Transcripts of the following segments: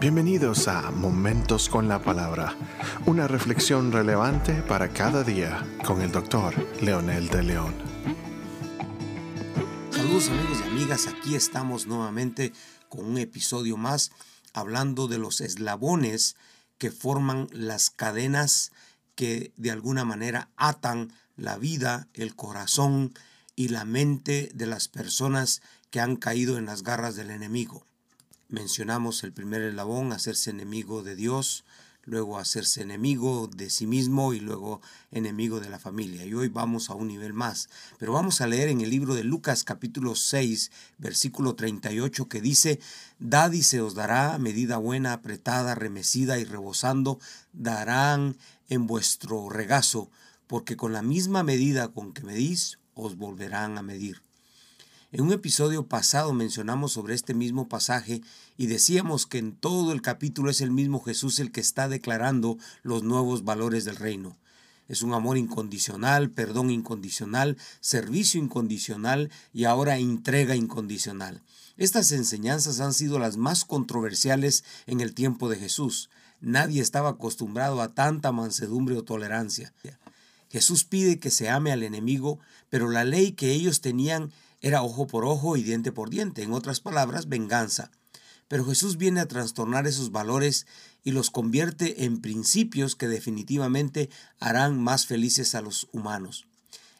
Bienvenidos a Momentos con la Palabra, una reflexión relevante para cada día con el doctor Leonel de León. Saludos amigos y amigas, aquí estamos nuevamente con un episodio más hablando de los eslabones que forman las cadenas que de alguna manera atan la vida, el corazón y la mente de las personas que han caído en las garras del enemigo mencionamos el primer eslabón, hacerse enemigo de Dios, luego hacerse enemigo de sí mismo y luego enemigo de la familia. Y hoy vamos a un nivel más. Pero vamos a leer en el libro de Lucas capítulo 6, versículo 38 que dice, Dad y se os dará medida buena, apretada, remecida y rebosando, darán en vuestro regazo, porque con la misma medida con que medís, os volverán a medir. En un episodio pasado mencionamos sobre este mismo pasaje y decíamos que en todo el capítulo es el mismo Jesús el que está declarando los nuevos valores del reino. Es un amor incondicional, perdón incondicional, servicio incondicional y ahora entrega incondicional. Estas enseñanzas han sido las más controversiales en el tiempo de Jesús. Nadie estaba acostumbrado a tanta mansedumbre o tolerancia. Jesús pide que se ame al enemigo, pero la ley que ellos tenían era ojo por ojo y diente por diente, en otras palabras, venganza. Pero Jesús viene a trastornar esos valores y los convierte en principios que definitivamente harán más felices a los humanos.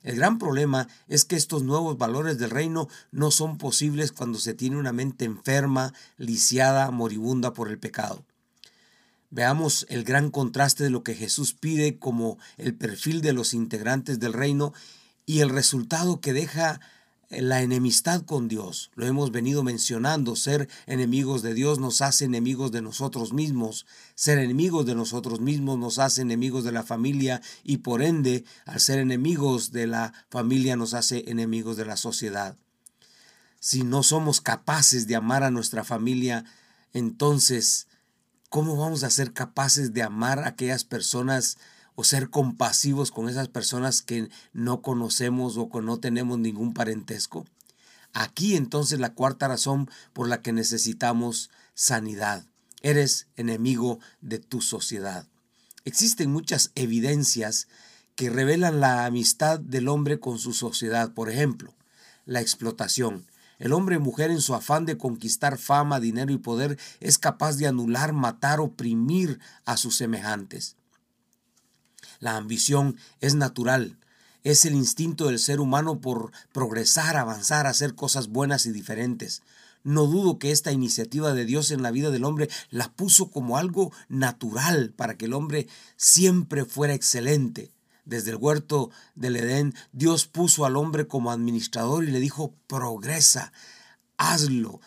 El gran problema es que estos nuevos valores del reino no son posibles cuando se tiene una mente enferma, lisiada, moribunda por el pecado. Veamos el gran contraste de lo que Jesús pide como el perfil de los integrantes del reino y el resultado que deja la enemistad con Dios. Lo hemos venido mencionando. Ser enemigos de Dios nos hace enemigos de nosotros mismos. Ser enemigos de nosotros mismos nos hace enemigos de la familia y por ende, al ser enemigos de la familia nos hace enemigos de la sociedad. Si no somos capaces de amar a nuestra familia, entonces, ¿cómo vamos a ser capaces de amar a aquellas personas o ser compasivos con esas personas que no conocemos o que no tenemos ningún parentesco? Aquí entonces la cuarta razón por la que necesitamos sanidad. Eres enemigo de tu sociedad. Existen muchas evidencias que revelan la amistad del hombre con su sociedad. Por ejemplo, la explotación. El hombre y mujer en su afán de conquistar fama, dinero y poder es capaz de anular, matar, oprimir a sus semejantes. La ambición es natural, es el instinto del ser humano por progresar, avanzar, hacer cosas buenas y diferentes. No dudo que esta iniciativa de Dios en la vida del hombre la puso como algo natural para que el hombre siempre fuera excelente. Desde el huerto del Edén, Dios puso al hombre como administrador y le dijo, progresa, hazlo,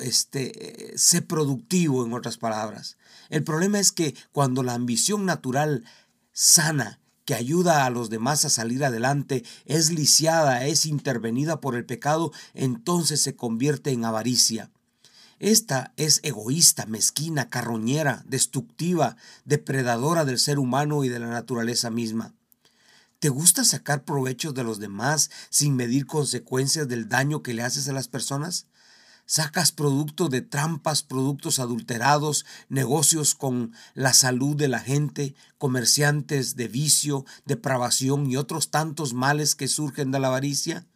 este, sé productivo en otras palabras. El problema es que cuando la ambición natural sana, que ayuda a los demás a salir adelante, es lisiada, es intervenida por el pecado, entonces se convierte en avaricia. Esta es egoísta, mezquina, carroñera, destructiva, depredadora del ser humano y de la naturaleza misma. ¿Te gusta sacar provecho de los demás sin medir consecuencias del daño que le haces a las personas? Sacas producto de trampas, productos adulterados, negocios con la salud de la gente, comerciantes de vicio, depravación y otros tantos males que surgen de la avaricia.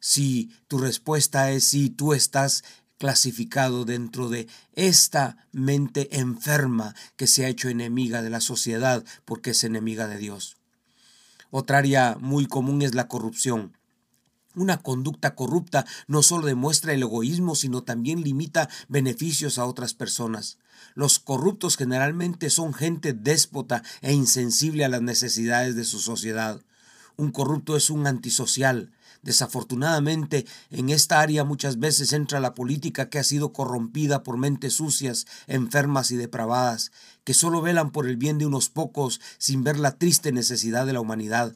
Si tu respuesta es sí, tú estás clasificado dentro de esta mente enferma que se ha hecho enemiga de la sociedad porque es enemiga de Dios. Otra área muy común es la corrupción. Una conducta corrupta no solo demuestra el egoísmo, sino también limita beneficios a otras personas. Los corruptos generalmente son gente déspota e insensible a las necesidades de su sociedad. Un corrupto es un antisocial. Desafortunadamente, en esta área muchas veces entra la política que ha sido corrompida por mentes sucias, enfermas y depravadas, que solo velan por el bien de unos pocos sin ver la triste necesidad de la humanidad.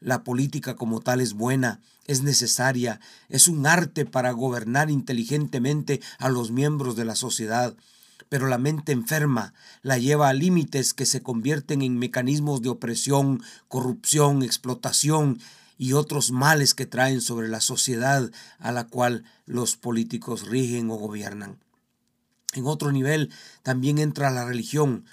La política como tal es buena, es necesaria, es un arte para gobernar inteligentemente a los miembros de la sociedad, pero la mente enferma la lleva a límites que se convierten en mecanismos de opresión, corrupción, explotación y otros males que traen sobre la sociedad a la cual los políticos rigen o gobiernan. En otro nivel también entra la religión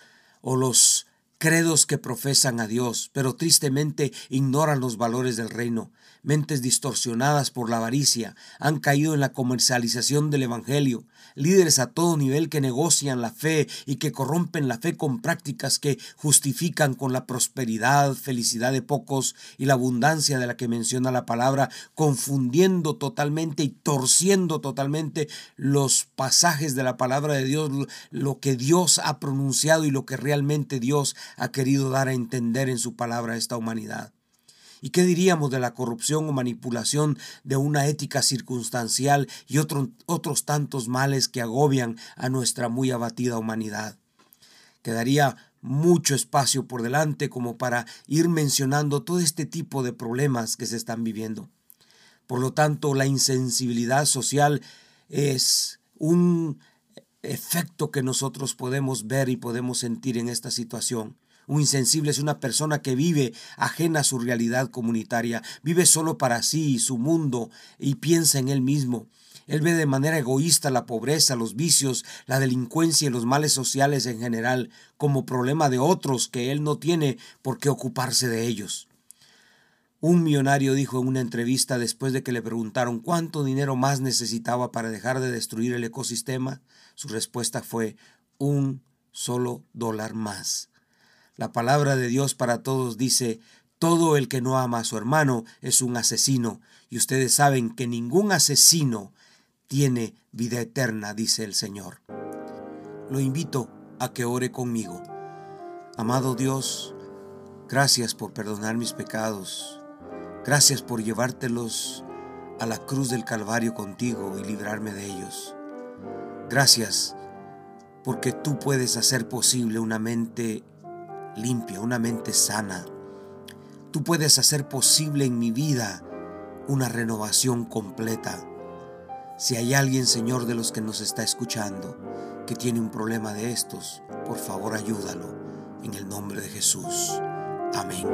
o los credos que profesan a Dios, pero tristemente ignoran los valores del reino. Mentes distorsionadas por la avaricia han caído en la comercialización del Evangelio. Líderes a todo nivel que negocian la fe y que corrompen la fe con prácticas que justifican con la prosperidad, felicidad de pocos y la abundancia de la que menciona la palabra, confundiendo totalmente y torciendo totalmente los pasajes de la palabra de Dios, lo que Dios ha pronunciado y lo que realmente Dios ha querido dar a entender en su palabra a esta humanidad. ¿Y qué diríamos de la corrupción o manipulación de una ética circunstancial y otros tantos males que agobian a nuestra muy abatida humanidad? Quedaría mucho espacio por delante como para ir mencionando todo este tipo de problemas que se están viviendo. Por lo tanto, la insensibilidad social es un efecto que nosotros podemos ver y podemos sentir en esta situación. Un insensible es una persona que vive ajena a su realidad comunitaria, vive solo para sí y su mundo y piensa en él mismo. Él ve de manera egoísta la pobreza, los vicios, la delincuencia y los males sociales en general como problema de otros que él no tiene por qué ocuparse de ellos. Un millonario dijo en una entrevista después de que le preguntaron cuánto dinero más necesitaba para dejar de destruir el ecosistema, su respuesta fue un solo dólar más. La palabra de Dios para todos dice, todo el que no ama a su hermano es un asesino, y ustedes saben que ningún asesino tiene vida eterna, dice el Señor. Lo invito a que ore conmigo. Amado Dios, gracias por perdonar mis pecados. Gracias por llevártelos a la cruz del Calvario contigo y librarme de ellos. Gracias porque tú puedes hacer posible una mente limpia, una mente sana. Tú puedes hacer posible en mi vida una renovación completa. Si hay alguien, Señor, de los que nos está escuchando, que tiene un problema de estos, por favor ayúdalo. En el nombre de Jesús. Amén.